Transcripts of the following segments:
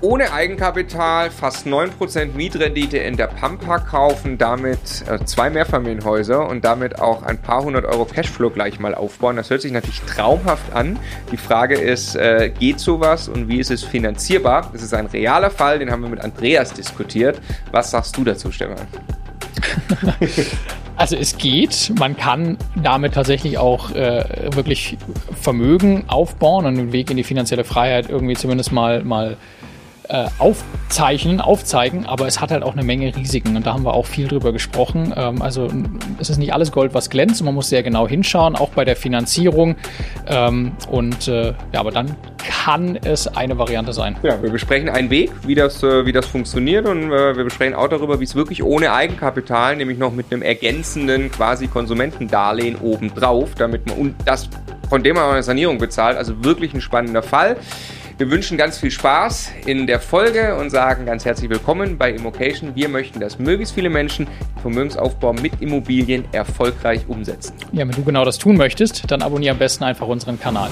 ohne Eigenkapital fast 9% Mietrendite in der Pampa kaufen, damit äh, zwei Mehrfamilienhäuser und damit auch ein paar hundert Euro Cashflow gleich mal aufbauen. Das hört sich natürlich traumhaft an. Die Frage ist, äh, geht sowas und wie ist es finanzierbar? Das ist ein realer Fall, den haben wir mit Andreas diskutiert. Was sagst du dazu, Stefan? Also es geht, man kann damit tatsächlich auch äh, wirklich Vermögen aufbauen und den Weg in die finanzielle Freiheit irgendwie zumindest mal, mal äh, aufzeichnen, aufzeigen, aber es hat halt auch eine Menge Risiken und da haben wir auch viel drüber gesprochen. Ähm, also es ist nicht alles Gold, was glänzt, man muss sehr genau hinschauen, auch bei der Finanzierung. Ähm, und äh, ja, aber dann kann es eine Variante sein. Ja, wir besprechen einen Weg, wie das, äh, wie das funktioniert und äh, wir besprechen auch darüber, wie es wirklich ohne Eigenkapital, nämlich noch mit einem ergänzenden quasi Konsumentendarlehen obendrauf, damit man und das von dem man eine Sanierung bezahlt, also wirklich ein spannender Fall. Wir wünschen ganz viel Spaß in der Folge und sagen ganz herzlich willkommen bei Immocation. Wir möchten, dass möglichst viele Menschen Vermögensaufbau mit Immobilien erfolgreich umsetzen. Ja, wenn du genau das tun möchtest, dann abonniere am besten einfach unseren Kanal.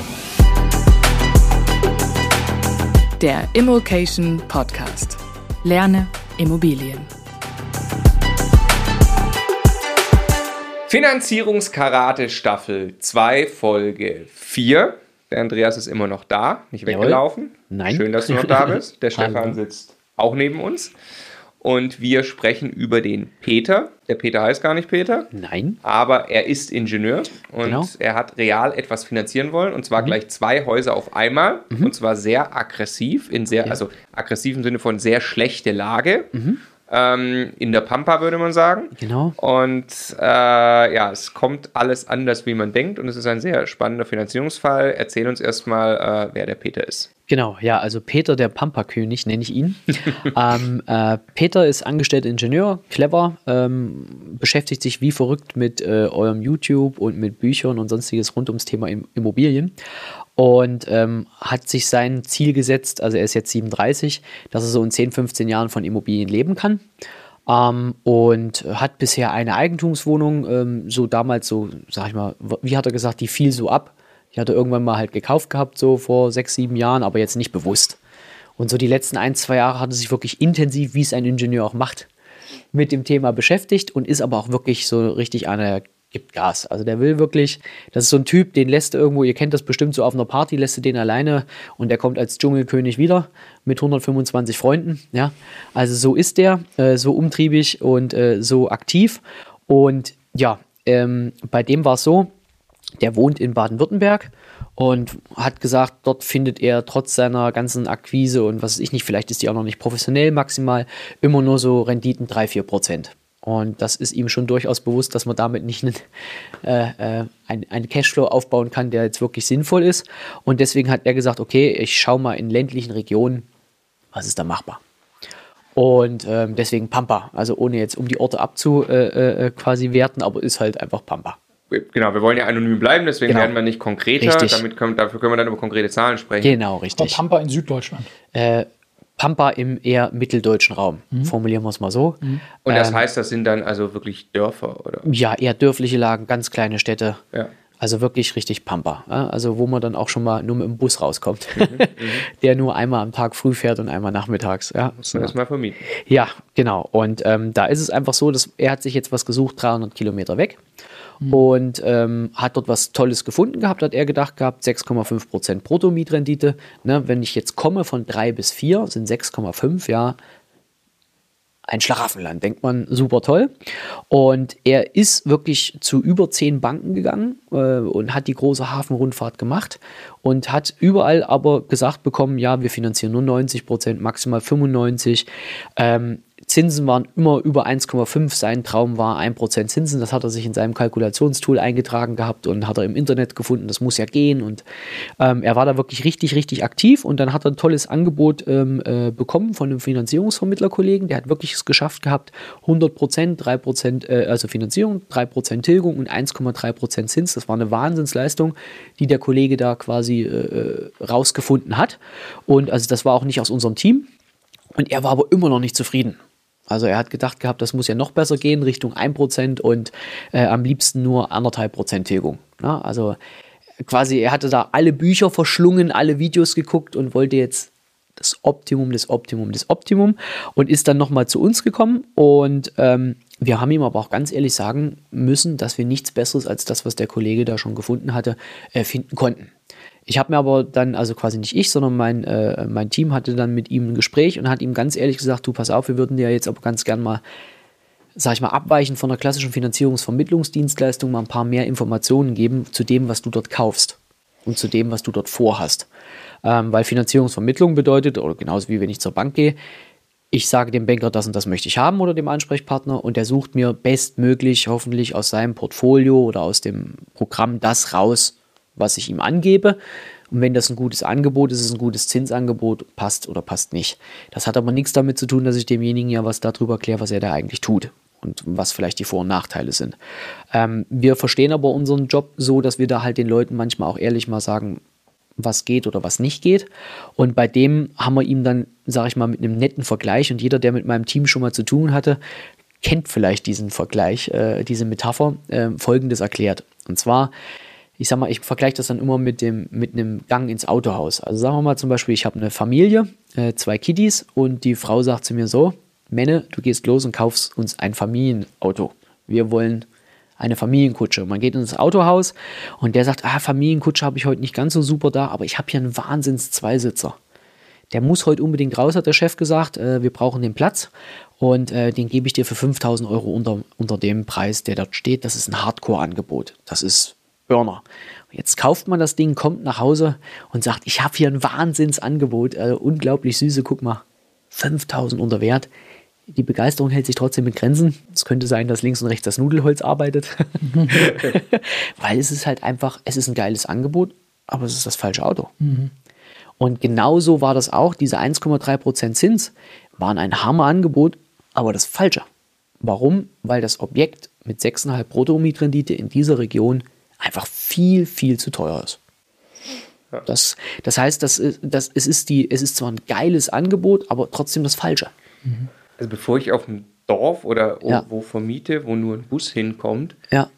Der Immocation Podcast. Lerne Immobilien. Finanzierungskarate Staffel 2 Folge 4. Der Andreas ist immer noch da, nicht weggelaufen. Jawohl. Nein. Schön, dass du noch da bist. Der Stefan sitzt auch neben uns. Und wir sprechen über den Peter. Der Peter heißt gar nicht Peter. Nein. Aber er ist Ingenieur und Genau. er hat real etwas finanzieren wollen. Und zwar gleich zwei Häuser auf einmal. Und zwar sehr aggressiv, in sehr, also aggressiv im Sinne von sehr schlechte Lage. Ähm, in der Pampa würde man sagen. Genau. Und äh, ja, es kommt alles anders, wie man denkt. Und es ist ein sehr spannender Finanzierungsfall. Erzähl uns erstmal, äh, wer der Peter ist. Genau, ja, also Peter der Pampa-König nenne ich ihn. ähm, äh, Peter ist angestellter Ingenieur, clever, ähm, beschäftigt sich wie verrückt mit äh, eurem YouTube und mit Büchern und sonstiges rund ums Thema Im Immobilien und ähm, hat sich sein Ziel gesetzt, also er ist jetzt 37, dass er so in 10, 15 Jahren von Immobilien leben kann. Ähm, und hat bisher eine Eigentumswohnung, ähm, so damals so, sag ich mal, wie hat er gesagt, die fiel so ab. Die hat er irgendwann mal halt gekauft gehabt, so vor sechs, sieben Jahren, aber jetzt nicht bewusst. Und so die letzten ein, zwei Jahre hat er sich wirklich intensiv, wie es ein Ingenieur auch macht, mit dem Thema beschäftigt und ist aber auch wirklich so richtig einer, gibt Gas. Also der will wirklich, das ist so ein Typ, den lässt du irgendwo, ihr kennt das bestimmt so auf einer Party, lässt du den alleine und der kommt als Dschungelkönig wieder mit 125 Freunden. Ja, also so ist der, äh, so umtriebig und äh, so aktiv. Und ja, ähm, bei dem war es so, der wohnt in Baden-Württemberg und hat gesagt, dort findet er trotz seiner ganzen Akquise und was weiß ich nicht, vielleicht ist die auch noch nicht professionell maximal, immer nur so Renditen 3, 4 Prozent. Und das ist ihm schon durchaus bewusst, dass man damit nicht einen, äh, äh, ein- einen Cashflow aufbauen kann, der jetzt wirklich sinnvoll ist. Und deswegen hat er gesagt, okay, ich schaue mal in ländlichen Regionen, was ist da machbar. Und ähm, deswegen Pampa, also ohne jetzt um die Orte abzu äh, äh, quasi werten, aber ist halt einfach Pampa. Genau, wir wollen ja anonym bleiben, deswegen Genau. werden wir nicht konkreter. Richtig. Damit können, dafür können wir dann über konkrete Zahlen sprechen. Genau, Aber richtig. Pampa in Süddeutschland. Äh, Pampa im eher mitteldeutschen Raum, formulieren wir es mal so. Und das Ähm, heißt, das sind dann also wirklich Dörfer, oder? Ja, eher dörfliche Lagen, ganz kleine Städte. Ja. Also wirklich richtig Pampa. Ja? Also wo man dann auch schon mal nur mit dem Bus rauskommt, Mhm, der nur einmal am Tag früh fährt und einmal nachmittags. Ja, Muss man das mal vermieten. ja genau. Und ähm, da ist es einfach so, dass er hat sich jetzt was gesucht, 300 Kilometer weg. Und ähm, hat dort was Tolles gefunden gehabt, hat er gedacht gehabt, 6,5 Prozent Bruttomietrendite. Ne, wenn ich jetzt komme von 3 bis 4, sind 6,5, ja, ein Schlaraffenland, denkt man, super toll. Und er ist wirklich zu über zehn Banken gegangen äh, und hat die große Hafenrundfahrt gemacht und hat überall aber gesagt bekommen, ja, wir finanzieren nur 90 Prozent, maximal 95. Ähm, Zinsen waren immer über 1,5. Sein Traum war 1% Zinsen. Das hat er sich in seinem Kalkulationstool eingetragen gehabt und hat er im Internet gefunden. Das muss ja gehen. Und ähm, er war da wirklich richtig, richtig aktiv. Und dann hat er ein tolles Angebot ähm, äh, bekommen von einem Finanzierungsvermittlerkollegen. Der hat wirklich es geschafft gehabt, 100%, 3%, äh, also Finanzierung, 3% Tilgung und 1,3% Zins. Das war eine Wahnsinnsleistung, die der Kollege da quasi äh, äh, rausgefunden hat. Und also das war auch nicht aus unserem Team. Und er war aber immer noch nicht zufrieden. Also er hat gedacht gehabt, das muss ja noch besser gehen, Richtung 1% und äh, am liebsten nur 1,5% Tilgung. Ja, also quasi, er hatte da alle Bücher verschlungen, alle Videos geguckt und wollte jetzt das Optimum, das Optimum, das Optimum und ist dann nochmal zu uns gekommen und ähm, wir haben ihm aber auch ganz ehrlich sagen müssen, dass wir nichts Besseres als das, was der Kollege da schon gefunden hatte, äh, finden konnten. Ich habe mir aber dann, also quasi nicht ich, sondern mein, äh, mein Team hatte dann mit ihm ein Gespräch und hat ihm ganz ehrlich gesagt, du pass auf, wir würden dir jetzt aber ganz gern mal, sag ich mal, abweichend von der klassischen Finanzierungsvermittlungsdienstleistung mal ein paar mehr Informationen geben zu dem, was du dort kaufst und zu dem, was du dort vorhast. Ähm, weil Finanzierungsvermittlung bedeutet, oder genauso wie wenn ich zur Bank gehe, ich sage dem Banker, das und das möchte ich haben oder dem Ansprechpartner und der sucht mir bestmöglich hoffentlich aus seinem Portfolio oder aus dem Programm das raus, was ich ihm angebe. Und wenn das ein gutes Angebot ist, ist es ein gutes Zinsangebot, passt oder passt nicht. Das hat aber nichts damit zu tun, dass ich demjenigen ja was darüber erkläre, was er da eigentlich tut und was vielleicht die Vor- und Nachteile sind. Ähm, wir verstehen aber unseren Job so, dass wir da halt den Leuten manchmal auch ehrlich mal sagen, was geht oder was nicht geht. Und bei dem haben wir ihm dann, sage ich mal, mit einem netten Vergleich und jeder, der mit meinem Team schon mal zu tun hatte, kennt vielleicht diesen Vergleich, äh, diese Metapher, äh, folgendes erklärt. Und zwar, ich sag mal, ich vergleiche das dann immer mit, dem, mit einem Gang ins Autohaus. Also sagen wir mal zum Beispiel, ich habe eine Familie, äh, zwei Kiddies und die Frau sagt zu mir so, Menne, du gehst los und kaufst uns ein Familienauto. Wir wollen eine Familienkutsche. Man geht ins Autohaus und der sagt, ah, Familienkutsche habe ich heute nicht ganz so super da, aber ich habe hier einen Wahnsinns-Zweisitzer. Der muss heute unbedingt raus, hat der Chef gesagt. Äh, wir brauchen den Platz und äh, den gebe ich dir für 5000 Euro unter, unter dem Preis, der dort steht. Das ist ein Hardcore-Angebot. Das ist Burner. Jetzt kauft man das Ding, kommt nach Hause und sagt, ich habe hier ein Wahnsinnsangebot, äh, unglaublich süße, guck mal, 5000 unter Wert die Begeisterung hält sich trotzdem in Grenzen. Es könnte sein, dass links und rechts das Nudelholz arbeitet. Weil es ist halt einfach, es ist ein geiles Angebot, aber es ist das falsche Auto. Mhm. Und genauso war das auch. Diese 1,3% Zins waren ein Hammerangebot, aber das falsche. Warum? Weil das Objekt mit 6,5 Bruttomietrendite in dieser Region einfach viel, viel zu teuer ist. Das, das heißt, das, das, es, ist die, es ist zwar ein geiles Angebot, aber trotzdem das Falsche. Mhm. Also bevor ich auf dem Dorf oder ja. wo vermiete, wo nur ein Bus hinkommt, ja.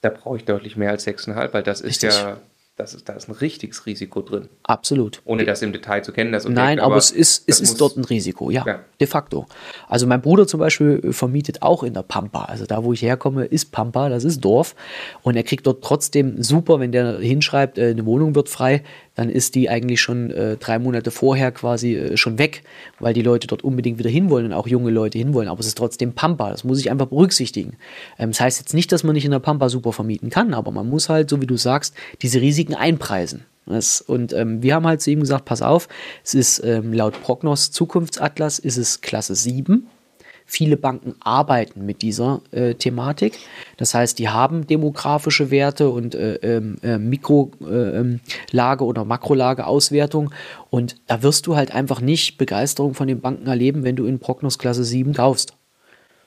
da brauche ich deutlich mehr als 6,5, weil das ist Richtig. ja das ist, da ist ein richtiges Risiko drin. Absolut. Ohne das im Detail zu kennen. Das Objekt, Nein, aber, aber es ist, es ist dort ein Risiko, ja, ja, de facto. Also mein Bruder zum Beispiel vermietet auch in der Pampa. Also da, wo ich herkomme, ist Pampa, das ist Dorf. Und er kriegt dort trotzdem super, wenn der hinschreibt, äh, eine Wohnung wird frei, dann ist die eigentlich schon äh, drei Monate vorher quasi äh, schon weg, weil die Leute dort unbedingt wieder hinwollen und auch junge Leute hinwollen. Aber es ist trotzdem Pampa, das muss ich einfach berücksichtigen. Ähm, das heißt jetzt nicht, dass man nicht in der Pampa super vermieten kann, aber man muss halt, so wie du sagst, diese Risiken einpreisen. Das, und ähm, wir haben halt zu ihm gesagt, pass auf, es ist ähm, laut Prognos Zukunftsatlas ist es Klasse 7 Viele Banken arbeiten mit dieser äh, Thematik. Das heißt, die haben demografische Werte und äh, ähm, äh, Mikrolage oder Makrolage-Auswertung. Und da wirst du halt einfach nicht Begeisterung von den Banken erleben, wenn du in Prognos Klasse 7 kaufst.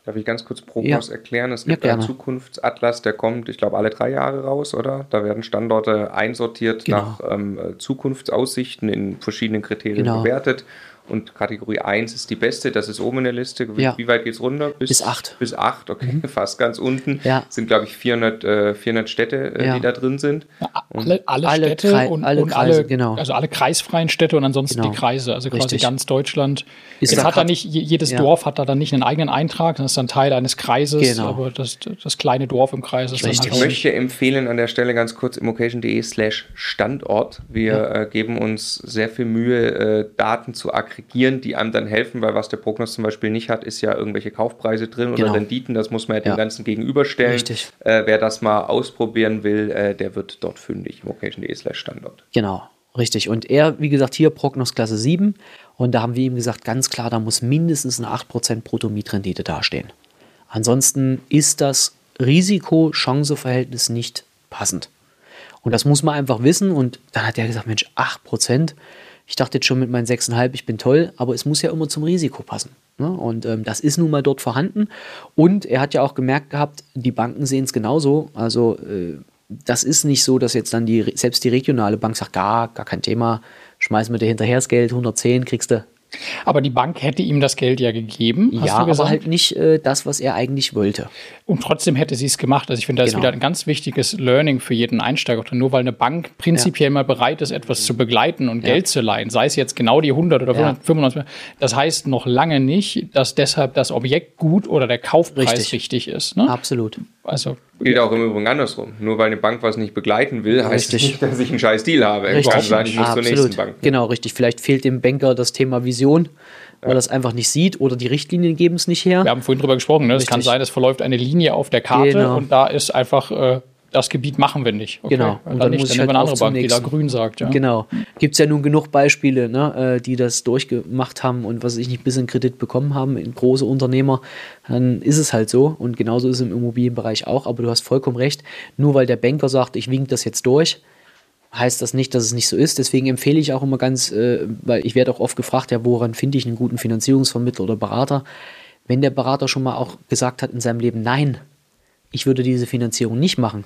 Darf ich ganz kurz Prognos ja. erklären? Es gibt ja, einen Zukunftsatlas, der kommt, ich glaube, alle drei Jahre raus, oder? Da werden Standorte einsortiert genau. nach ähm, Zukunftsaussichten in verschiedenen Kriterien genau. bewertet. Und Kategorie 1 ist die beste, das ist oben in der Liste. Wie, ja. wie weit geht es runter? Bis, bis 8. Bis 8, okay, mhm. fast ganz unten. Ja. Sind, glaube ich, 400, äh, 400 Städte, äh, ja. die da drin sind. alle, alle, alle, Städte Kre und, alle, und Kreise, alle, genau. also alle kreisfreien Städte und ansonsten genau. die Kreise, also quasi Richtig. ganz Deutschland. Ist Jetzt hat da nicht, jedes Dorf hat da dann nicht einen eigenen Eintrag, das ist dann Teil eines Kreises, genau. aber das, das kleine Dorf im Kreis ist Richtig. dann halt Ich möchte empfehlen an der Stelle ganz kurz immocation.de slash Standort. Wir äh, geben uns sehr viel Mühe, äh, Daten zu aggregieren, die einem dann helfen, weil was der Prognos zum Beispiel nicht hat, ist ja irgendwelche Kaufpreise drin genau. oder Renditen. Das muss man ja, ja. dem Ganzen gegenüberstellen. Richtig. Äh, wer das mal ausprobieren will, äh, der wird dort fündig. Vocation.de slash Standort. Genau. Richtig. Und er, wie gesagt, hier Prognos Klasse 7. Und da haben wir ihm gesagt, ganz klar, da muss mindestens eine 8% Bruttomietrendite dastehen. Ansonsten ist das Risiko-Chance-Verhältnis nicht passend. Und das muss man einfach wissen. Und dann hat er gesagt, Mensch, 8%, ich dachte jetzt schon mit meinen 6,5, ich bin toll, aber es muss ja immer zum Risiko passen. Ne? Und ähm, das ist nun mal dort vorhanden. Und er hat ja auch gemerkt gehabt, die Banken sehen es genauso. Also äh, das ist nicht so, dass jetzt dann die, selbst die regionale Bank sagt, gar, gar kein Thema, schmeißen wir dir hinterher das Geld, 110 kriegst du Aber die Bank hätte ihm das Geld ja gegeben, hast ja, du gesagt. aber halt nicht äh, das, was er eigentlich wollte. Und trotzdem hätte sie es gemacht. Also ich finde, da ist Genau. wieder ein ganz wichtiges Learning für jeden Einsteiger drin. Nur weil eine Bank prinzipiell mal bereit ist, etwas zu begleiten und Geld zu leihen, sei es jetzt genau die 100 oder Ja. 95, das heißt noch lange nicht, dass deshalb das Objekt gut oder der Kaufpreis Richtig. richtig, ist. Ne? Absolut. Also Gilt auch im Übrigen andersrum. Nur weil eine Bank was nicht begleiten will, heißt Richtig. es nicht, dass ich einen scheiß Deal habe. Richtig. Also sagen, ich muss zur nächsten Bank. Genau, richtig. Vielleicht fehlt dem Banker das Thema Vision, weil er es einfach nicht sieht oder die Richtlinien geben es nicht her. wir haben vorhin drüber gesprochen, ne? es kann sein, es verläuft eine Linie auf der Karte Genau. und da ist einfach, äh, das Gebiet machen wir nicht. Okay. Genau. Und dann, nicht, muss dann ich halt eine andere Bank, die da grün sagt. Ja. Genau. Gibt es ja nun genug Beispiele, ne, äh, die das durchgemacht haben und was ich nicht bis in Kredit bekommen haben, in große Unternehmer. Dann ist es halt so. Und genauso ist es im Immobilienbereich auch. Aber du hast vollkommen recht. Nur weil der Banker sagt, ich wink das jetzt durch, heißt das nicht, dass es nicht so ist. Deswegen empfehle ich auch immer ganz, äh, weil ich werde auch oft gefragt, ja, woran finde ich einen guten Finanzierungsvermittler oder Berater? Wenn der Berater schon mal auch gesagt hat in seinem Leben, nein, ich würde diese Finanzierung nicht machen,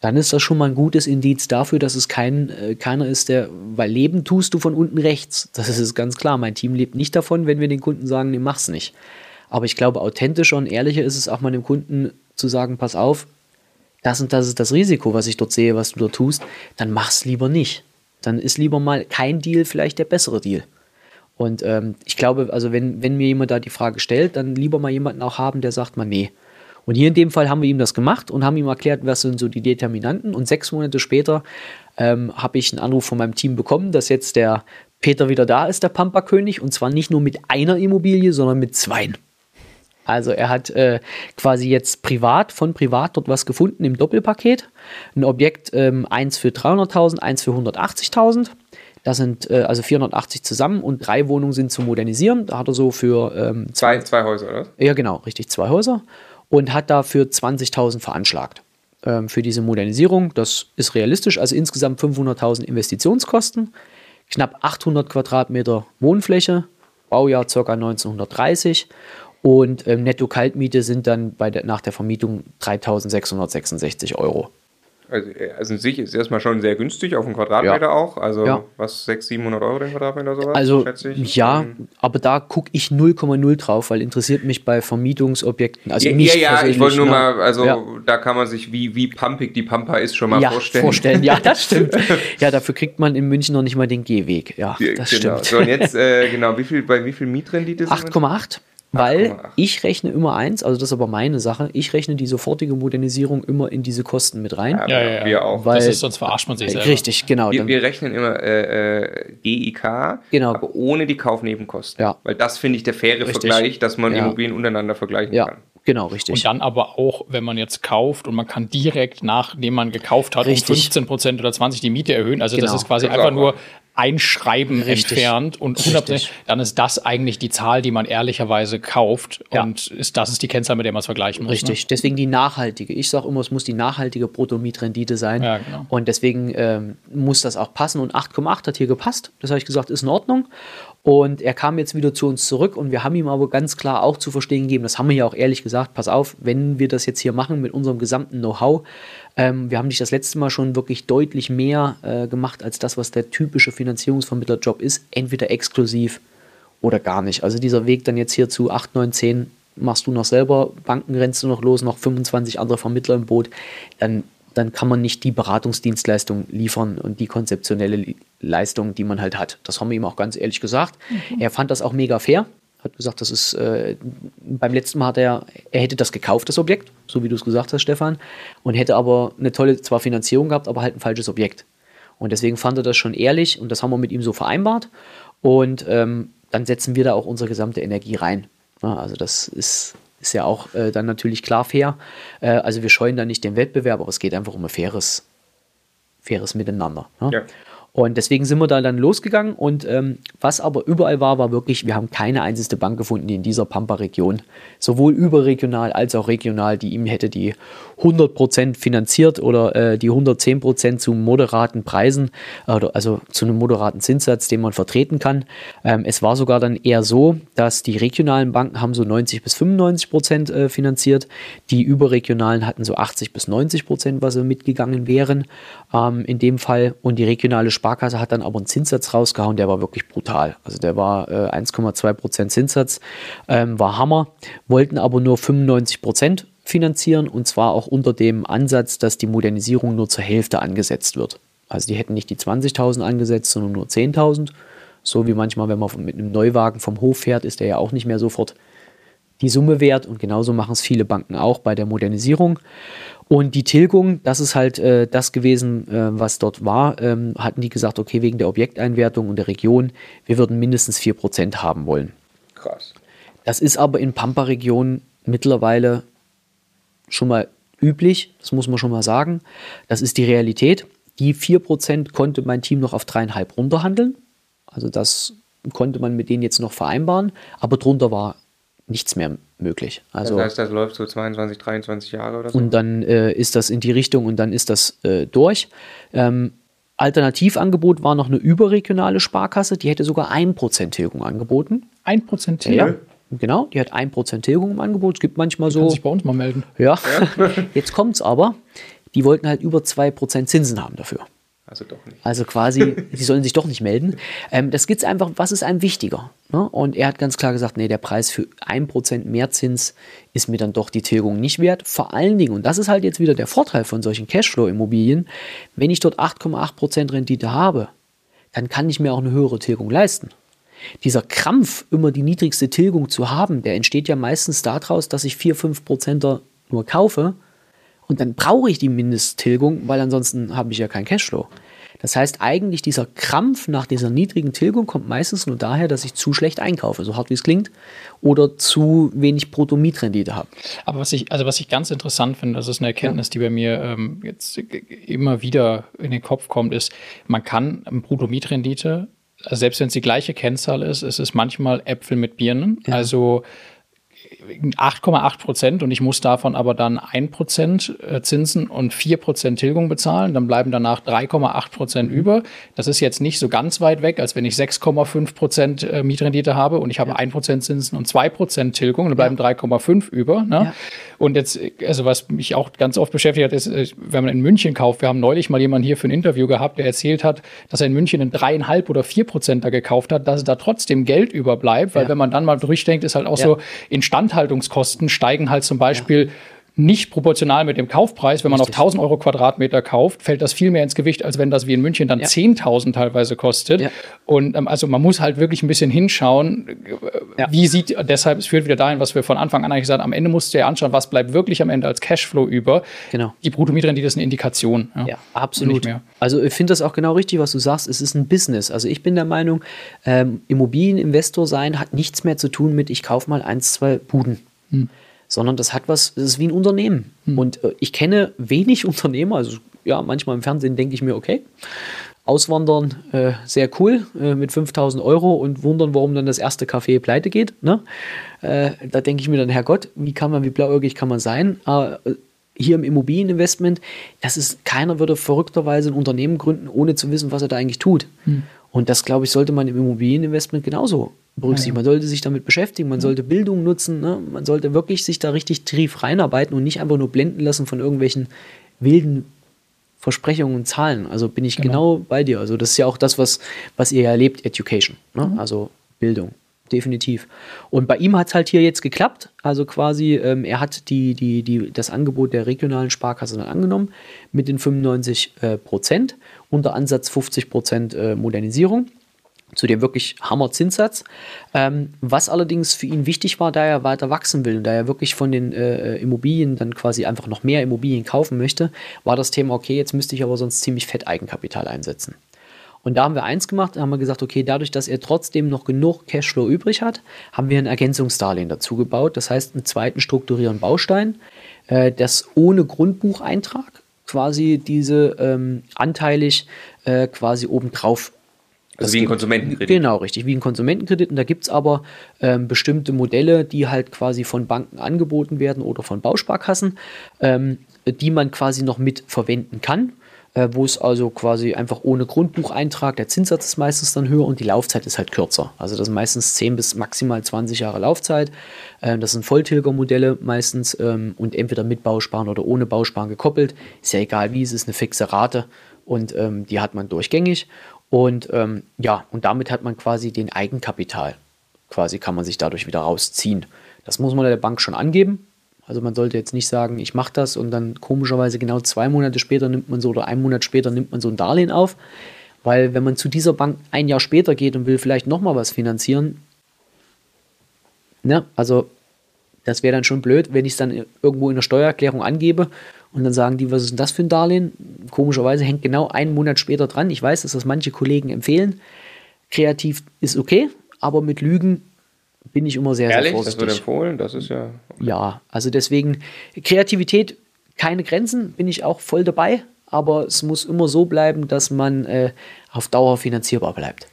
dann ist das schon mal ein gutes Indiz dafür, dass es kein, äh, keiner ist, der, weil leben tust du von unten rechts. Das ist ganz klar. Mein Team lebt nicht davon, wenn wir den Kunden sagen, nee, mach's nicht. Aber ich glaube, authentischer und ehrlicher ist es auch mal dem Kunden zu sagen, pass auf, das und das ist das Risiko, was ich dort sehe, was du dort tust, dann mach's lieber nicht. Dann ist lieber mal kein Deal vielleicht der bessere Deal. Und ähm, ich glaube, also wenn, wenn mir jemand da die Frage stellt, dann lieber mal jemanden auch haben, der sagt mal, nee. Und hier in dem Fall haben wir ihm das gemacht und haben ihm erklärt, was sind so die Determinanten. Und sechs Monate später ähm, habe ich einen Anruf von meinem Team bekommen, dass jetzt der Peter wieder da ist, der Pampa-König. Und zwar nicht nur mit einer Immobilie, sondern mit zweien. Also er hat äh, quasi jetzt privat, von privat dort was gefunden im Doppelpaket. Ein Objekt, ähm, eins für 300.000, eins für 180.000. Das sind äh, also 480 zusammen und drei Wohnungen sind zu modernisieren. Da hat er so für ähm, Zwei, zwei Häuser, oder? ja, genau, richtig, zwei Häuser und hat dafür 20.000 veranschlagt ähm, für diese Modernisierung. Das ist realistisch, also insgesamt 500.000 Investitionskosten, knapp 800 Quadratmeter Wohnfläche, Baujahr ca. 1930 und ähm, Netto-Kaltmiete sind dann der, nach der Vermietung 3.666 Euro. Also, äh, also in sich ist erstmal schon sehr günstig, auf den Quadratmeter Ja. auch. Also Ja. was, 600, 700 Euro den Quadratmeter sowas? Also schätze ich. ja, Ähm, aber da gucke ich 0,0 drauf, weil interessiert mich bei Vermietungsobjekten. Also ja, mich ja, ja, ich wollte nur ne? mal, also Ja. da kann man sich, wie, wie pumpig die Pampa ist, schon mal ja, vorstellen. Ja, das stimmt. Ja, dafür kriegt man in München noch nicht mal den Gehweg. Ja, das genau. stimmt. So, und jetzt, äh, genau, wie viel, bei wie viel Mietrendite sind wir? 8,8. Weil 8,8. ich rechne immer eins, also das ist aber meine Sache, ich rechne die sofortige Modernisierung immer in diese Kosten mit rein. Ja, Ja, ja, ja. wir auch. Weil- das ist, sonst verarscht man sich selber. Richtig, genau. Wir, wir rechnen immer äh, äh, GIK, Genau. aber ohne die Kaufnebenkosten. Ja. Weil das finde ich der faire Richtig. Vergleich, dass man Ja. Immobilien untereinander vergleichen ja, kann. genau, richtig. Und dann aber auch, wenn man jetzt kauft und man kann direkt, nachdem man gekauft hat, Richtig. um 15 Prozent oder 20 die Miete erhöhen. Also das Genau. ist quasi Das ist einfach nur. Einschreiben Richtig. entfernt und 100 Richtig. dann ist das eigentlich die Zahl, die man ehrlicherweise kauft Ja. und ist, das ist die Kennzahl, mit der man es vergleichen muss. Richtig, deswegen die nachhaltige. Ich sage immer, es muss die nachhaltige Bruttomietrendite sein. Ja, genau. Und deswegen ähm, muss das auch passen. Und 8,8 hat hier gepasst. Das habe ich gesagt, ist in Ordnung. Und er kam jetzt wieder zu uns zurück und wir haben ihm aber ganz klar auch zu verstehen gegeben, das haben wir ja auch ehrlich gesagt, pass auf, wenn wir das jetzt hier machen mit unserem gesamten Know-how, ähm, wir haben dich das letzte Mal schon wirklich deutlich mehr äh, gemacht als das, was der typische Finanzierungsvermittlerjob ist, entweder exklusiv oder gar nicht. Also dieser Weg dann jetzt hier zu 8, 9, 10 machst du noch selber, Banken rennst du noch los, noch 25 andere Vermittler im Boot, dann, dann kann man nicht die Beratungsdienstleistung liefern und die konzeptionelle Leistung, die man halt hat. Das haben wir ihm auch ganz ehrlich gesagt. Er fand das auch mega fair, hat gesagt, das ist, äh, beim letzten Mal hat er, er hätte das gekauft, das Objekt, so wie du es gesagt hast, Stefan, und hätte aber eine tolle, zwar Finanzierung gehabt, aber halt ein falsches Objekt. Und deswegen fand er das schon ehrlich und das haben wir mit ihm so vereinbart. Und ähm, dann setzen wir da auch unsere gesamte Energie rein. Ja, also das ist, ist ja auch äh, dann natürlich klar fair. Äh, also wir scheuen da nicht den Wettbewerb, aber es geht einfach um ein faires, faires Miteinander. ne? Ja. Und deswegen sind wir da dann losgegangen. Und ähm, was aber überall war, war wirklich, wir haben keine einzige Bank gefunden, die in dieser Pampa-Region, sowohl überregional als auch regional, die ihm hätte die 100% finanziert oder äh, die 110% zu moderaten Preisen, äh, also zu einem moderaten Zinssatz, den man vertreten kann. Ähm, es war sogar dann eher so, dass die regionalen Banken haben so 90 bis 95% äh, finanziert, die überregionalen hatten so 80 bis 90%, was sie mitgegangen wären ähm, in dem Fall. Und die regionale Sparkasse hat dann aber einen Zinssatz rausgehauen, der war wirklich brutal. Also der war äh, 1,2% Zinssatz, ähm, war Hammer, wollten aber nur 95% finanzieren und zwar auch unter dem Ansatz, dass die Modernisierung nur zur Hälfte angesetzt wird. Also die hätten nicht die 20.000 angesetzt, sondern nur 10.000. So wie manchmal, wenn man mit einem Neuwagen vom Hof fährt, ist der ja auch nicht mehr sofort die Summe wert. Und genauso machen es viele Banken auch bei der Modernisierung. Und die Tilgung, das ist halt äh, das gewesen, äh, was dort war, ähm, hatten die gesagt, okay, wegen der Objekteinwertung und der Region, wir würden mindestens 4% haben wollen. Krass. Das ist aber in Pampa-Regionen mittlerweile schon mal üblich, das muss man schon mal sagen. Das ist die Realität. Die 4% konnte mein Team noch auf dreieinhalb runterhandeln. Also das konnte man mit denen jetzt noch vereinbaren, aber drunter war nichts mehr möglich. Also, das heißt, das läuft so 22, 23 Jahre oder so? Und dann äh, ist das in die Richtung und dann ist das äh, durch. Ähm, Alternativangebot war noch eine überregionale Sparkasse, die hätte sogar 1% Tilgung angeboten. 1% Tilgung? Ja, genau, die hat 1% Tilgung im Angebot. Es gibt manchmal so. Kann sich bei uns mal melden. Ja, jetzt kommt es aber. Die wollten halt über 2% Zinsen haben dafür. Also doch nicht. Also quasi, sie sollen sich doch nicht melden. Ähm, das es einfach, was ist einem wichtiger? Ne? Und er hat ganz klar gesagt, nee, der Preis für 1% mehr Zins ist mir dann doch die Tilgung nicht wert. Vor allen Dingen, und das ist halt jetzt wieder der Vorteil von solchen Cashflow-Immobilien, wenn ich dort 8,8% Rendite habe, dann kann ich mir auch eine höhere Tilgung leisten. Dieser Krampf, immer die niedrigste Tilgung zu haben, der entsteht ja meistens daraus, dass ich 4, 5% nur kaufe und dann brauche ich die Mindesttilgung, weil ansonsten habe ich ja keinen Cashflow. Das heißt, eigentlich dieser Krampf nach dieser niedrigen Tilgung kommt meistens nur daher, dass ich zu schlecht einkaufe, so hart wie es klingt, oder zu wenig Bruttomietrendite habe. Aber was ich, also was ich ganz interessant finde, das ist eine Erkenntnis, ja. die bei mir ähm, jetzt immer wieder in den Kopf kommt, ist, man kann Bruttomietrendite, also selbst wenn es die gleiche Kennzahl ist, ist es manchmal Äpfel mit Birnen. Ja. Also 8,8 Prozent und ich muss davon aber dann 1 Prozent äh, Zinsen und 4 Prozent Tilgung bezahlen. Dann bleiben danach 3,8 Prozent mhm. über. Das ist jetzt nicht so ganz weit weg, als wenn ich 6,5 Prozent äh, Mietrendite habe und ich habe ja. 1 Prozent Zinsen und 2 Prozent Tilgung. Dann bleiben ja. 3,5 über. Ne? Ja. Und jetzt, also was mich auch ganz oft beschäftigt hat, ist, äh, wenn man in München kauft. Wir haben neulich mal jemanden hier für ein Interview gehabt, der erzählt hat, dass er in München einen dreieinhalb oder vier Prozenter gekauft hat, dass da trotzdem Geld überbleibt, weil wenn man dann mal durchdenkt, ist halt auch so Instandhaltung Instandhaltungskosten steigen halt zum Beispiel nicht proportional mit dem Kaufpreis. Wenn man Richtig. auf 1000 Euro Quadratmeter kauft, fällt das viel mehr ins Gewicht, als wenn das wie in München dann ja. 10.000 teilweise kostet. Ja. Und ähm, also man muss halt wirklich ein bisschen hinschauen, ja. wie sieht, deshalb, es führt wieder dahin, was wir von Anfang an eigentlich gesagt haben, am Ende musst du ja anschauen, was bleibt wirklich am Ende als Cashflow über. Genau. Die Bruttomietrendite ist eine Indikation. Ja, absolut. Also ich finde das auch genau richtig, was du sagst. Es ist ein Business. Also ich bin der Meinung, ähm, Immobilieninvestor sein hat nichts mehr zu tun mit, ich kaufe mal eins, zwei Buden. Hm sondern das hat was, das ist wie ein Unternehmen. Mhm. Und äh, ich kenne wenig Unternehmer, also ja, manchmal im Fernsehen denke ich mir, okay, Auswandern, äh, sehr cool, äh, mit 5000 Euro und wundern, warum dann das erste Café pleite geht. Ne? Äh, da denke ich mir dann, Herrgott, wie kann man, wie blauäugig kann man sein? Äh, hier im Immobilieninvestment, das ist, keiner würde verrückterweise ein Unternehmen gründen, ohne zu wissen, was er da eigentlich tut. Mhm. Und das, glaube ich, sollte man im Immobilieninvestment genauso berücksichtigen. Man sollte sich damit beschäftigen, man sollte Bildung nutzen, ne? man sollte wirklich sich da richtig tief reinarbeiten und nicht einfach nur blenden lassen von irgendwelchen wilden Versprechungen und Zahlen. Also bin ich genau, genau bei dir. Also das ist ja auch das, was, was ihr erlebt, Education, ne? Mhm. also Bildung definitiv. Und bei ihm hat es halt hier jetzt geklappt. Also quasi, ähm, er hat die, die, die, das Angebot der regionalen Sparkasse dann angenommen mit den 95 äh, Prozent, unter Ansatz 50 Prozent äh, Modernisierung zu dem wirklich Hammer-Zinssatz. Ähm, was allerdings für ihn wichtig war, da er weiter wachsen will und da er wirklich von den äh, Immobilien dann quasi einfach noch mehr Immobilien kaufen möchte, war das Thema, okay, jetzt müsste ich aber sonst ziemlich fett Eigenkapital einsetzen. Und da haben wir eins gemacht, da haben wir gesagt, okay, dadurch, dass er trotzdem noch genug Cashflow übrig hat, haben wir ein Ergänzungsdarlehen dazu gebaut. Das heißt, einen zweiten strukturierenden Baustein, äh, das ohne Grundbucheintrag quasi diese ähm, anteilig äh, quasi obendrauf also wie ein Konsumentenkredit. Genau, richtig, wie ein Konsumentenkredit. Und da gibt es aber ähm, bestimmte Modelle, die halt quasi von Banken angeboten werden oder von Bausparkassen, ähm, die man quasi noch mit verwenden kann. Äh, wo es also quasi einfach ohne Grundbucheintrag, der Zinssatz ist meistens dann höher und die Laufzeit ist halt kürzer. Also das sind meistens 10 bis maximal 20 Jahre Laufzeit. Äh, das sind Volltilgermodelle meistens ähm, und entweder mit Bausparen oder ohne Bausparen gekoppelt. Ist ja egal wie, es ist eine fixe Rate Und ähm, die hat man durchgängig. Und ähm, ja, und damit hat man quasi den Eigenkapital. Quasi kann man sich dadurch wieder rausziehen. Das muss man der Bank schon angeben. Also man sollte jetzt nicht sagen, ich mache das und dann komischerweise genau zwei Monate später nimmt man so oder einen Monat später nimmt man so ein Darlehen auf. Weil wenn man zu dieser Bank ein Jahr später geht und will vielleicht nochmal was finanzieren, ne, also das wäre dann schon blöd, wenn ich es dann irgendwo in der Steuererklärung angebe und dann sagen die, was ist denn das für ein Darlehen? Komischerweise hängt genau einen Monat später dran. Ich weiß, dass das manche Kollegen empfehlen. Kreativ ist okay, aber mit Lügen bin ich immer sehr, Ehrlich, sehr vorsichtig. das wird empfohlen, das ist ja. Ja, also deswegen Kreativität, keine Grenzen, bin ich auch voll dabei, aber es muss immer so bleiben, dass man äh, auf Dauer finanzierbar bleibt.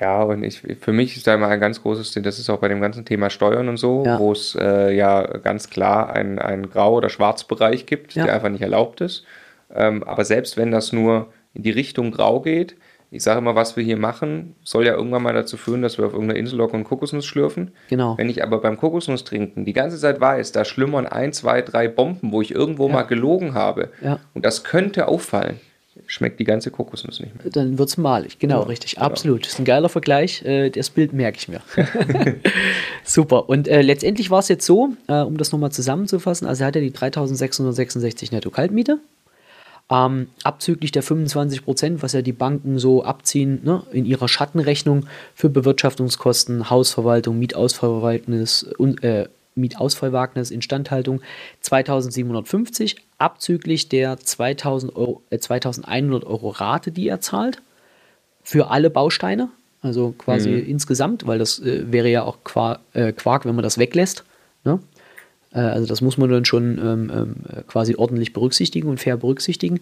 Ja, und ich, für mich ist da immer ein ganz großes Ding, das ist auch bei dem ganzen Thema Steuern und so, Ja. wo es äh, ja ganz klar einen, einen Grau- oder Schwarzbereich gibt, Ja. der einfach nicht erlaubt ist. Ähm, aber selbst wenn das nur in die Richtung Grau geht, ich sage immer, was wir hier machen, soll ja irgendwann mal dazu führen, dass wir auf irgendeiner Insel locker und Kokosnuss schlürfen. Genau. Wenn ich aber beim Kokosnuss trinken die ganze Zeit weiß, da schlummern ein, zwei, drei Bomben, wo ich irgendwo mal gelogen habe, Ja. und das könnte auffallen, schmeckt die ganze Kokosnuss nicht mehr. Dann wird es malig, genau, richtig, absolut. Das ist ein geiler Vergleich, äh, das Bild merke ich mir. Super, und äh, letztendlich war es jetzt so, äh, um das nochmal zusammenzufassen, also er hat ja die 3666 Netto-Kaltmiete, ähm, abzüglich der 25 Prozent, was ja die Banken so abziehen ne, in ihrer Schattenrechnung für Bewirtschaftungskosten, Hausverwaltung, Mietausfallwagnis und äh, Mietausfallwagnis, Instandhaltung 2750, abzüglich der 2000 Euro, äh, 2100 Euro Rate, die er zahlt für alle Bausteine, also quasi insgesamt, weil das äh, wäre ja auch Quark, äh, Quark, wenn man das weglässt. Ne? Äh, also das muss man dann schon ähm, ähm, quasi ordentlich berücksichtigen und fair berücksichtigen.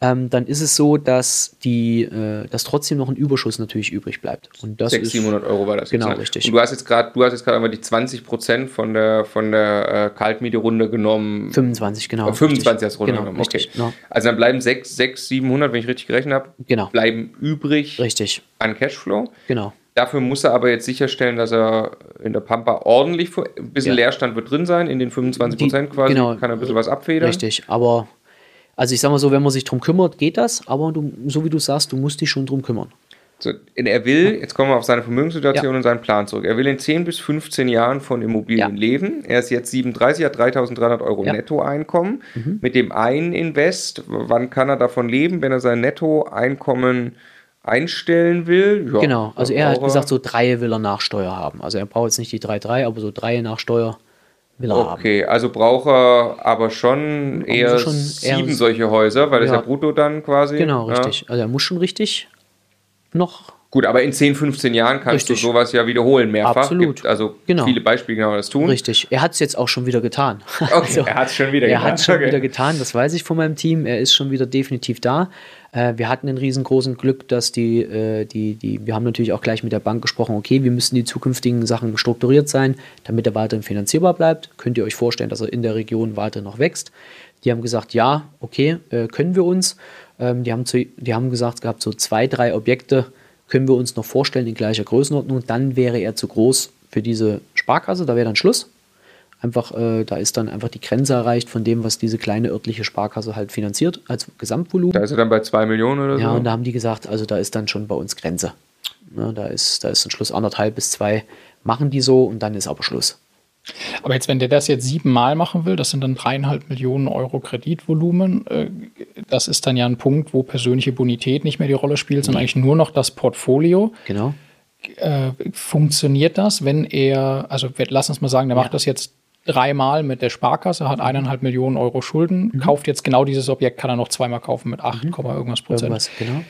Ähm, dann ist es so, dass die, äh, dass trotzdem noch ein Überschuss natürlich übrig bleibt. Und das 600, ist 700 Euro war das Genau, jetzt, ne? richtig. Und du hast jetzt gerade, du hast jetzt gerade einmal die 20 Prozent von der, von der äh, Kaltmiete-Runde genommen. 25, genau. Äh, 25 richtig. hast du genau, genommen, okay. richtig, ja, Also dann bleiben 6, 6, 700, wenn ich richtig gerechnet habe, Genau. bleiben übrig richtig, an Cashflow. genau. Dafür muss er aber jetzt sicherstellen, dass er in der Pampa ordentlich, ein bisschen Ja. Leerstand wird drin sein, in den 25 Prozent quasi, genau. kann er ein bisschen was abfedern. Richtig, aber also ich sag mal so, wenn man sich drum kümmert, geht das, aber du, so wie du sagst, du musst dich schon drum kümmern. So, er will, jetzt kommen wir auf seine Vermögenssituation Ja. und seinen Plan zurück. Er will in 10 bis 15 Jahren von Immobilien Ja. leben. Er ist jetzt 37, hat 3300 Euro Ja. Mhm. Nettoeinkommen. Mit dem einen Invest, wann kann er davon leben, wenn er sein Nettoeinkommen einstellen will? Ja, Genau, also er hat gesagt, so drei will er nach Steuer haben. Also er braucht jetzt nicht die 3,3, aber so drei nach Steuer will er haben. Okay, also braucht er aber schon eher schon eher sieben so- solche Häuser, weil das Ja. ja brutto dann quasi. Genau, ja. richtig. Also er muss schon richtig noch. Gut, aber in 10, 15 Jahren kannst Richtig. du sowas ja wiederholen mehrfach. Absolut. Gibt also Genau. viele Beispiele, genau das tun. Richtig. Er hat es jetzt auch schon wieder getan. Okay, er hat es schon wieder Er getan. hat es schon Okay. wieder getan, das weiß ich von meinem Team. Er ist schon wieder definitiv da. Äh, wir hatten ein riesengroßen Glück, dass die, äh, die, die, wir haben natürlich auch gleich mit der Bank gesprochen, okay, wir müssen die zukünftigen Sachen strukturiert sein, damit er weiterhin finanzierbar bleibt. Könnt ihr euch vorstellen, dass er in der Region weiter noch wächst? Die haben gesagt, ja, okay, äh, können wir uns. Ähm, die, haben zu, die haben gesagt gehabt, so zwei, drei Objekte können wir uns noch vorstellen in gleicher Größenordnung. Dann wäre er zu groß für diese Sparkasse, da wäre dann Schluss. Einfach, äh, da ist dann einfach die Grenze erreicht von dem, was diese kleine örtliche Sparkasse halt finanziert als Gesamtvolumen. Da ist er dann bei 2 Millionen oder Ja, so. und da haben die gesagt, also da ist dann schon bei uns Grenze. Ne, da, ist, da ist ein Schluss anderthalb bis zwei, machen die so und dann ist aber Schluss. Aber jetzt, wenn der das jetzt siebenmal machen will, das sind dann dreieinhalb Millionen Euro Kreditvolumen. äh, Das ist dann ja ein Punkt, wo persönliche Bonität nicht mehr die Rolle spielt, sondern eigentlich nur noch das Portfolio. Genau. Äh, funktioniert das, wenn er, also lass uns mal sagen, der macht das jetzt dreimal mit der Sparkasse, hat eineinhalb Millionen Euro Schulden, Mhm. kauft jetzt genau dieses Objekt, kann er noch zweimal kaufen mit 8, irgendwas Prozent. Irgendwas, genau.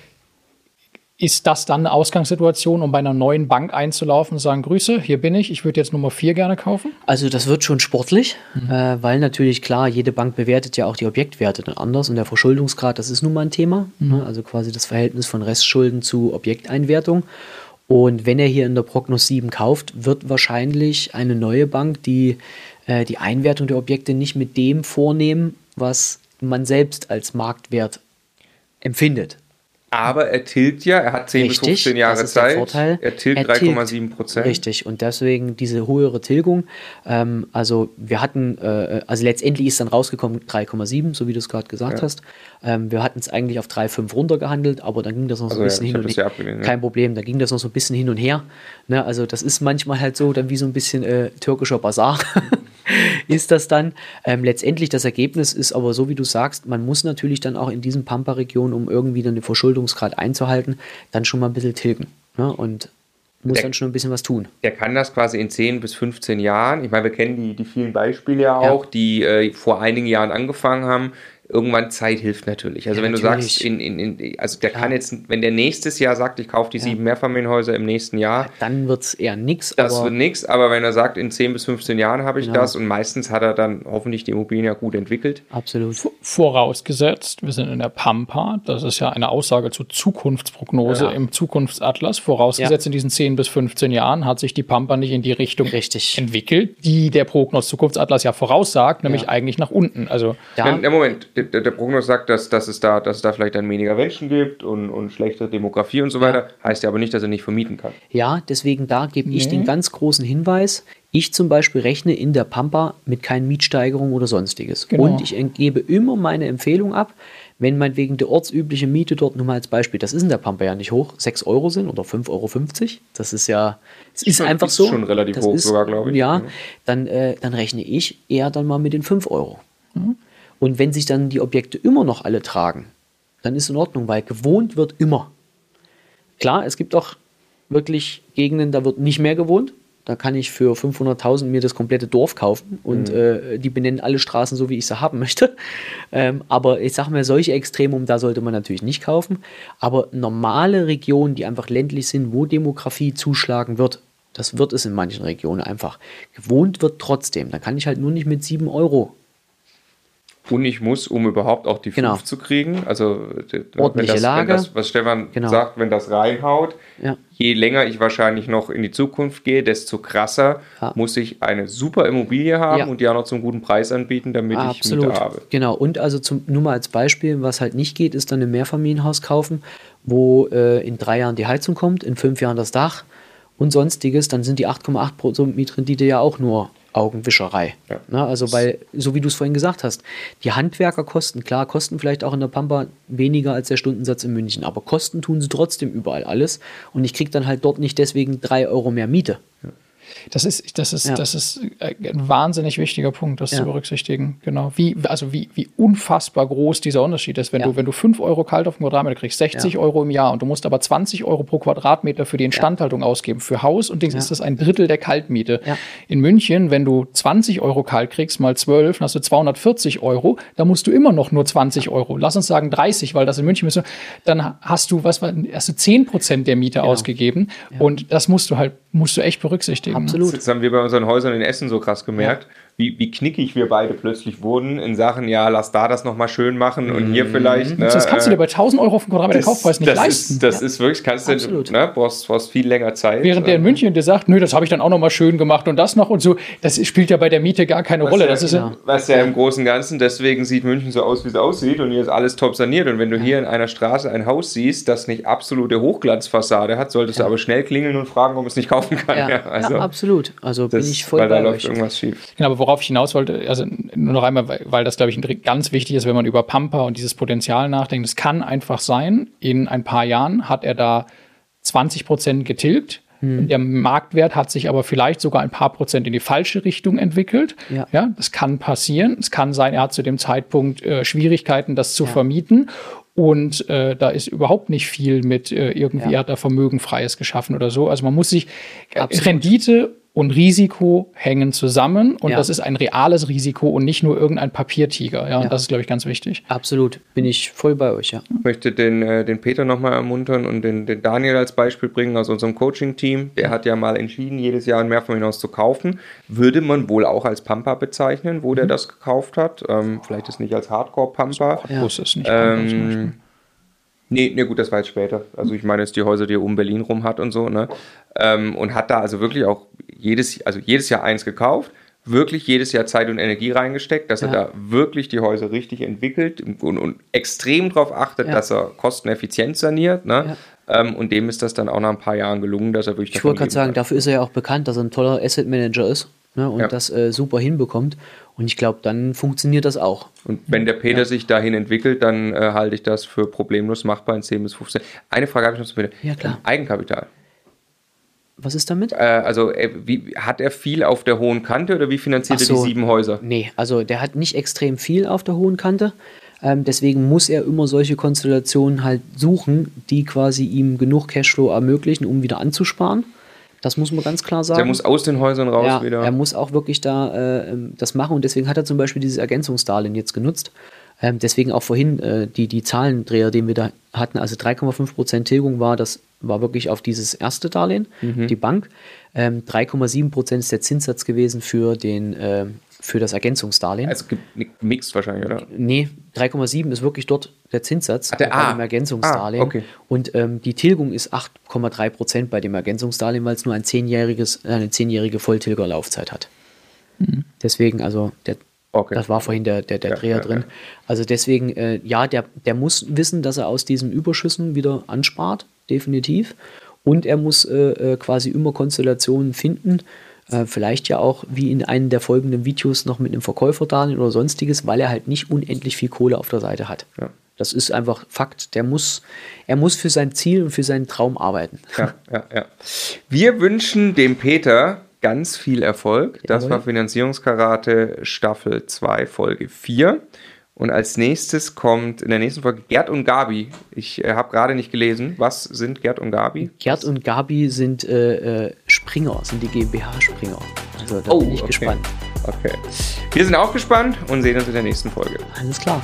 Ist das dann eine Ausgangssituation, um bei einer neuen Bank einzulaufen und sagen, Grüße, hier bin ich, ich würde jetzt Nummer 4 gerne kaufen? Also das wird schon sportlich, äh, weil natürlich klar, jede Bank bewertet ja auch die Objektwerte dann anders und der Verschuldungsgrad, das ist nun mal ein Thema. Ne? Also quasi das Verhältnis von Restschulden zu Objekteinwertung. Und wenn er hier in der Prognos 7 kauft, wird wahrscheinlich eine neue Bank die, äh, die Einwertung der Objekte nicht mit dem vornehmen, was man selbst als Marktwert empfindet. Aber er tilgt ja, er hat 10 bis Richtig, 15 Jahre Zeit. Er tilgt Er tilgt. 3,7 Prozent. Richtig, und deswegen diese höhere Tilgung. Ähm, also wir hatten, äh, also letztendlich ist dann rausgekommen 3,7, so wie du es gerade gesagt Ja. hast. Ähm, wir hatten es eigentlich auf 3,5 runtergehandelt, aber dann ging das noch so Also ein ja, bisschen ich hin und das ja ja. Kein Problem, da ging das noch so ein bisschen hin und her. Ne, also das ist manchmal halt so, dann wie so ein bisschen äh, türkischer Bazar. ist das dann. Ähm, letztendlich das Ergebnis ist aber so, wie du sagst, man muss natürlich dann auch in diesen Pampa-Regionen, um irgendwie dann den Verschuldungsgrad einzuhalten, dann schon mal ein bisschen tilgen. Ne? Und muss Der- dann schon ein bisschen was tun. Der kann das quasi in 10 bis 15 Jahren. Ich meine, wir kennen die, die vielen Beispiele ja Ja. auch, die äh, vor einigen Jahren angefangen haben. Irgendwann Zeit hilft natürlich. Also Ja, wenn du natürlich. sagst, in, in, in, also der Klar. kann jetzt, wenn der nächstes Jahr sagt, ich kaufe die sieben Mehrfamilienhäuser im nächsten Jahr, Dann wird es eher nix. das aber wird nichts, aber wenn er sagt, in 10 bis 15 Jahren habe ich Genau. das und meistens hat er dann hoffentlich die Immobilien ja gut entwickelt. absolut. Vorausgesetzt, wir sind in der Pampa, das ist ja eine Aussage zur Zukunftsprognose Ja. im Zukunftsatlas. Vorausgesetzt, Ja. in diesen 10 bis 15 Jahren hat sich die Pampa nicht in die Richtung Richtig. entwickelt, die der Prognos Zukunftsatlas ja voraussagt, nämlich Ja. eigentlich nach unten. Also Ja, Moment, der, der Prognos sagt, dass, dass, es da, dass es da vielleicht dann weniger Menschen gibt und, und schlechtere Demografie und so weiter. Heißt ja aber nicht, dass er nicht vermieten kann. ja, deswegen da gebe ich Nee. den ganz großen Hinweis. Ich zum Beispiel rechne in der Pampa mit keinen Mietsteigerungen oder sonstiges. Genau. Und ich gebe immer meine Empfehlung ab, wenn meinetwegen die ortsübliche Miete dort nur mal als Beispiel, das ist in der Pampa ja nicht hoch, 6 Euro sind oder 5,50 Euro. Das ist ja, es ist schon- einfach ist so. schon relativ das hoch sogar, glaube ich. Ja, Ja. dann, äh, dann rechne ich eher dann mal mit den 5 Euro. Und wenn sich dann die Objekte immer noch alle tragen, dann ist in Ordnung, weil gewohnt wird immer. Klar, es gibt auch wirklich Gegenden, da wird nicht mehr gewohnt. Da kann ich für 500.000 mir das komplette Dorf kaufen und äh, die benennen alle Straßen so, wie ich sie haben möchte. Ähm, aber ich sage mal, solche Extremum, da sollte man natürlich nicht kaufen. Aber normale Regionen, die einfach ländlich sind, wo Demografie zuschlagen wird, das wird es in manchen Regionen einfach. Gewohnt wird trotzdem. Da kann ich halt nur nicht mit 7 Euro. Und ich muss, um überhaupt auch die 5 Genau. zu kriegen, also Ordentliche das, Lage. Das, was Stefan Genau. sagt, wenn das reinhaut, Ja. je länger ich wahrscheinlich noch in die Zukunft gehe, desto krasser Ja. muss ich eine super Immobilie haben Ja. und die auch noch zum guten Preis anbieten, damit ich Absolut. Miete habe. Genau. Und also zum, nur mal als Beispiel, was halt nicht geht, ist dann ein Mehrfamilienhaus kaufen, wo äh, in drei Jahren die Heizung kommt, in fünf Jahren das Dach und sonstiges, dann sind die 8,8% Mietrendite ja auch nur Augenwischerei. Ja. Ne, also weil, so wie du es vorhin gesagt hast, die Handwerkerkosten, klar, kosten vielleicht auch in der Pampa weniger als der Stundensatz in München, aber kosten tun sie trotzdem überall alles und ich kriege dann halt dort nicht deswegen drei Euro mehr Miete. Das ist, das ist, Ja. das ist äh, ein wahnsinnig wichtiger Punkt, das Ja. zu berücksichtigen. Genau. Wie, also wie, wie unfassbar groß dieser Unterschied ist. Wenn Ja. du, wenn du 5 Euro kalt auf den Quadratmeter kriegst, 60 Ja. Euro im Jahr und du musst aber 20 Euro pro Quadratmeter für die Instandhaltung ausgeben. Für Haus und Dings ist das ein Drittel der Kaltmiete. In München, wenn du 20 Euro kalt kriegst, mal 12, dann hast du 240 Euro. Da musst du immer noch nur 20 Euro. Lass uns sagen 30, weil das in München müssen. Dann hast du, was war, hast du 10 Prozent der Miete ausgegeben. Und das musst du halt, musst du echt berücksichtigen. Absolut. Das haben wir bei unseren Häusern in Essen so krass gemerkt, wie, wie knickig wir beide plötzlich wurden in Sachen, ja, lass da das nochmal schön machen und hier vielleicht. Ne, Das kannst du äh, dir bei 1000 Euro auf den Quadratmeter Kaufpreis nicht das leisten. Ist, das ist wirklich, kannst du, Absolut. ne, brauchst, brauchst viel länger Zeit. Während der in Ähm, München dir sagt, nö, das habe ich dann auch noch mal schön gemacht und das noch und so, das spielt ja bei der Miete gar keine Rolle. ja, Das ist ja, genau. Was ja im Großen und Ganzen, deswegen sieht München so aus, wie es aussieht und hier ist alles top saniert. Und wenn du hier in einer Straße ein Haus siehst, das nicht absolute Hochglanzfassade hat, solltest du aber schnell klingeln und fragen, ob es nicht kaufen kann. Ja, Ja, also ja, absolut. Also bin ich voll weil da läuft euch. irgendwas schief. genau, aber worauf ich hinaus wollte, also nur noch einmal, weil, das, glaube ich, ganz wichtig ist, wenn man über Pampa und dieses Potenzial nachdenkt. Es kann einfach sein, in ein paar Jahren hat er da 20 Prozent getilgt. Hm. Der Marktwert hat sich aber vielleicht sogar ein paar Prozent in die falsche Richtung entwickelt. Ja. Ja, das kann passieren. Es kann sein, er hat zu dem Zeitpunkt äh, Schwierigkeiten, das zu vermieten. Und äh, da ist überhaupt nicht viel mit äh, irgendwie, Ja. er hat da Vermögen Freies geschaffen oder so. Also man muss sich äh, Absolut. Rendite und Risiko hängen zusammen und Ja. das ist ein reales Risiko und nicht nur irgendein Papiertiger. Ja, und Ja. das ist, glaube ich, ganz wichtig. Absolut. Bin ich voll bei euch, ja. Ich möchte den, äh, den Peter nochmal ermuntern und den, den Daniel als Beispiel bringen aus unserem Coaching-Team. Der hat ja mal entschieden, jedes Jahr ein Mehrfamilienhaus zu kaufen. Würde man wohl auch als Pampa bezeichnen, wo der das gekauft hat. Ähm, vielleicht ist nicht als Hardcore-Pampa. Ja. Groß ist nicht Pampa zum Beispiel. Ähm, nee, nee, gut, das war jetzt später. Also ich meine jetzt die Häuser, die er um Berlin rum hat und so, ne? Ähm, und hat da also wirklich auch jedes, also jedes Jahr eins gekauft, wirklich jedes Jahr Zeit und Energie reingesteckt, dass Ja. er da wirklich die Häuser richtig entwickelt und, und extrem darauf achtet, Ja. dass er kosteneffizient saniert. Ne? Ähm, und dem ist das dann auch nach ein paar Jahren gelungen, dass er wirklich Ich wollte gerade sagen, kann. dafür ist er ja auch bekannt, dass er ein toller Asset Manager ist ne, und Ja. das äh, super hinbekommt. Und ich glaube, dann funktioniert das auch. Und wenn der Peter sich dahin entwickelt, dann äh, halte ich das für problemlos machbar in 10 bis 15. Eine Frage habe ich noch zu Peter. Ja, klar. Eigenkapital. Was ist damit? Äh, also äh, wie, hat er viel auf der hohen Kante oder wie finanziert Ach er die so. sieben Häuser? Nee, also der hat nicht extrem viel auf der hohen Kante. Ähm, deswegen muss er immer solche Konstellationen halt suchen, die quasi ihm genug Cashflow ermöglichen, um wieder anzusparen. Das muss man ganz klar sagen. Der muss aus den Häusern raus ja, wieder. Er muss auch wirklich da äh, ähm, das machen und deswegen hat er zum Beispiel dieses Ergänzungsdarlehen jetzt genutzt. Ähm, deswegen auch vorhin äh, die, die Zahlendreher, den wir da hatten, also 3,5% Tilgung war, das war wirklich auf dieses erste Darlehen, Mhm. die Bank. Ähm, 3,7% ist der Zinssatz gewesen für, den, äh, für das Ergänzungsdarlehen. also gibt mixed wahrscheinlich, oder? Nee, 3,7 ist wirklich dort der Zinssatz Ach, der- bei ah. dem Ergänzungsdarlehen. Ah, okay. Und ähm, die Tilgung ist 8,3 Prozent bei dem Ergänzungsdarlehen, weil es nur ein zehnjähriges, eine zehnjährige Volltilgerlaufzeit hat. Deswegen, also der, Okay. das war vorhin der, der, der Ja, Dreher ja, drin. ja. Also deswegen, äh, ja, der, der muss wissen, dass er aus diesen Überschüssen wieder anspart, definitiv. Und er muss äh, äh, quasi immer Konstellationen finden, äh, vielleicht ja auch wie in einem der folgenden Videos noch mit einem Verkäuferdarlehen oder sonstiges, weil er halt nicht unendlich viel Kohle auf der Seite hat. Ja. Das ist einfach Fakt. Der muss, er muss für sein Ziel und für seinen Traum arbeiten. Ja, ja, ja. Wir wünschen dem Peter ganz viel Erfolg. Das Jawohl. war Finanzierungskarate Staffel 2, Folge 4. Und als nächstes kommt in der nächsten Folge Gerd und Gabi. Ich äh, habe gerade nicht gelesen. Was sind Gerd und Gabi? Gerd und Gabi sind äh, äh, Springer, sind die GmbH-Springer. Also da Oh, bin ich okay. gespannt. Okay. Wir sind auch gespannt und sehen uns in der nächsten Folge. Alles klar.